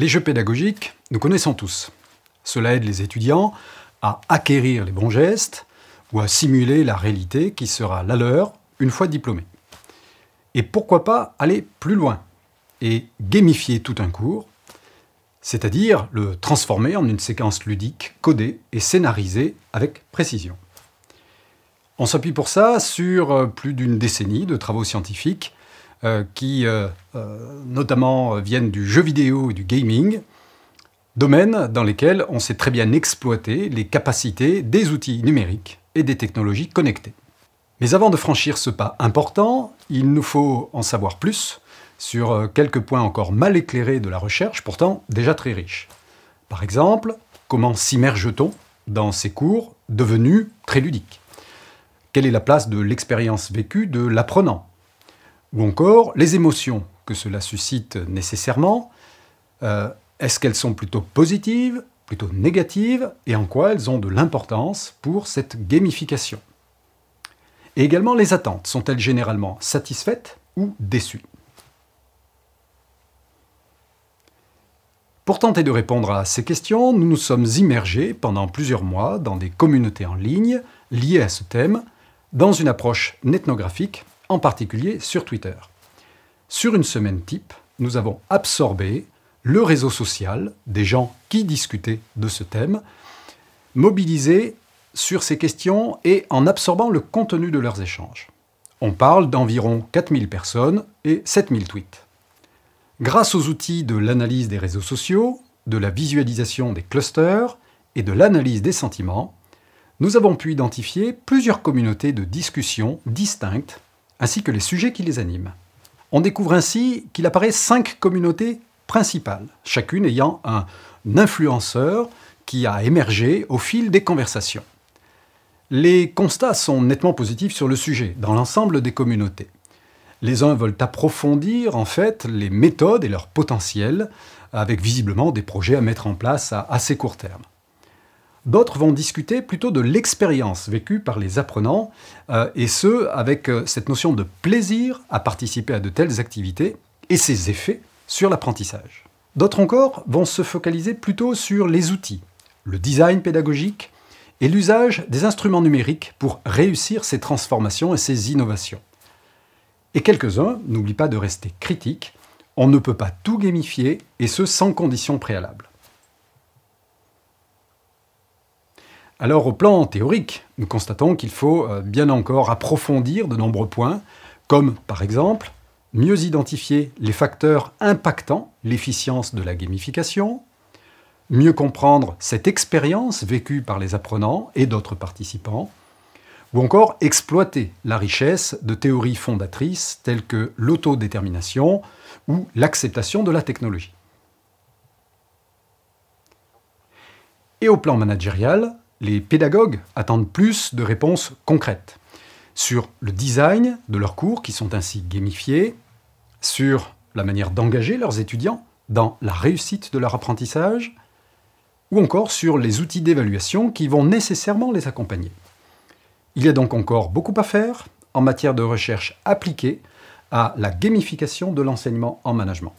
Les jeux pédagogiques, nous connaissons tous. Cela aide les étudiants à acquérir les bons gestes ou à simuler la réalité qui sera la leur une fois diplômés. Et pourquoi pas aller plus loin et gamifier tout un cours, c'est-à-dire le transformer en une séquence ludique, codée et scénarisée avec précision. On s'appuie pour ça sur euh, plus d'une décennie de travaux scientifiques qui euh, notamment viennent du jeu vidéo et du gaming, domaines dans lesquels on sait très bien exploiter les capacités des outils numériques et des technologies connectées. Mais avant de franchir ce pas important, il nous faut en savoir plus sur euh, quelques points encore mal éclairés de la recherche, pourtant déjà très riche. Par exemple, comment s'immerge-t-on dans ces cours devenus très ludiques? Quelle est la place de l'expérience vécue de l'apprenant? Ou encore les émotions que cela suscite nécessairement euh, Est-ce qu'elles sont plutôt positives, plutôt négatives, et en quoi elles ont de l'importance pour cette gamification? Et également les attentes, sont-elles généralement satisfaites ou déçues? Pour tenter de répondre à ces questions, nous nous sommes immergés pendant plusieurs mois dans des communautés en ligne liées à ce thème, dans une approche nethnographique, en particulier sur Twitter. Sur une semaine type, nous avons absorbé le réseau social des gens qui discutaient de ce thème, mobilisés sur ces questions et en absorbant le contenu de leurs échanges. On parle d'environ 4000 personnes et 7000 tweets. Grâce aux outils de l'analyse des réseaux sociaux, de la visualisation des clusters et de l'analyse des sentiments, nous avons pu identifier plusieurs communautés de discussion distinctes, ainsi que les sujets qui les animent. On découvre ainsi qu'il apparaît cinq communautés principales, chacune ayant un influenceur qui a émergé au fil des conversations. Les constats sont nettement positifs sur le sujet, dans l'ensemble des communautés. Les uns veulent approfondir en fait les méthodes et leur potentiel, avec visiblement des projets à mettre en place à assez court terme. D'autres vont discuter plutôt de l'expérience vécue par les apprenants, euh, et ce, avec euh, cette notion de plaisir à participer à de telles activités et ses effets sur l'apprentissage. D'autres encore vont se focaliser plutôt sur les outils, le design pédagogique et l'usage des instruments numériques pour réussir ces transformations et ces innovations. Et quelques-uns n'oublient pas de rester critiques. On ne peut pas tout gamifier, et ce sans conditions préalables. Alors au plan théorique, nous constatons qu'il faut euh, bien encore approfondir de nombreux points, comme par exemple mieux identifier les facteurs impactant l'efficience de la gamification, mieux comprendre cette expérience vécue par les apprenants et d'autres participants, ou encore exploiter la richesse de théories fondatrices telles que l'autodétermination ou l'acceptation de la technologie. Et au plan managérial, les pédagogues attendent plus de réponses concrètes sur le design de leurs cours qui sont ainsi gamifiés, sur la manière d'engager leurs étudiants dans la réussite de leur apprentissage, ou encore sur les outils d'évaluation qui vont nécessairement les accompagner. Il y a donc encore beaucoup à faire en matière de recherche appliquée à la gamification de l'enseignement en management.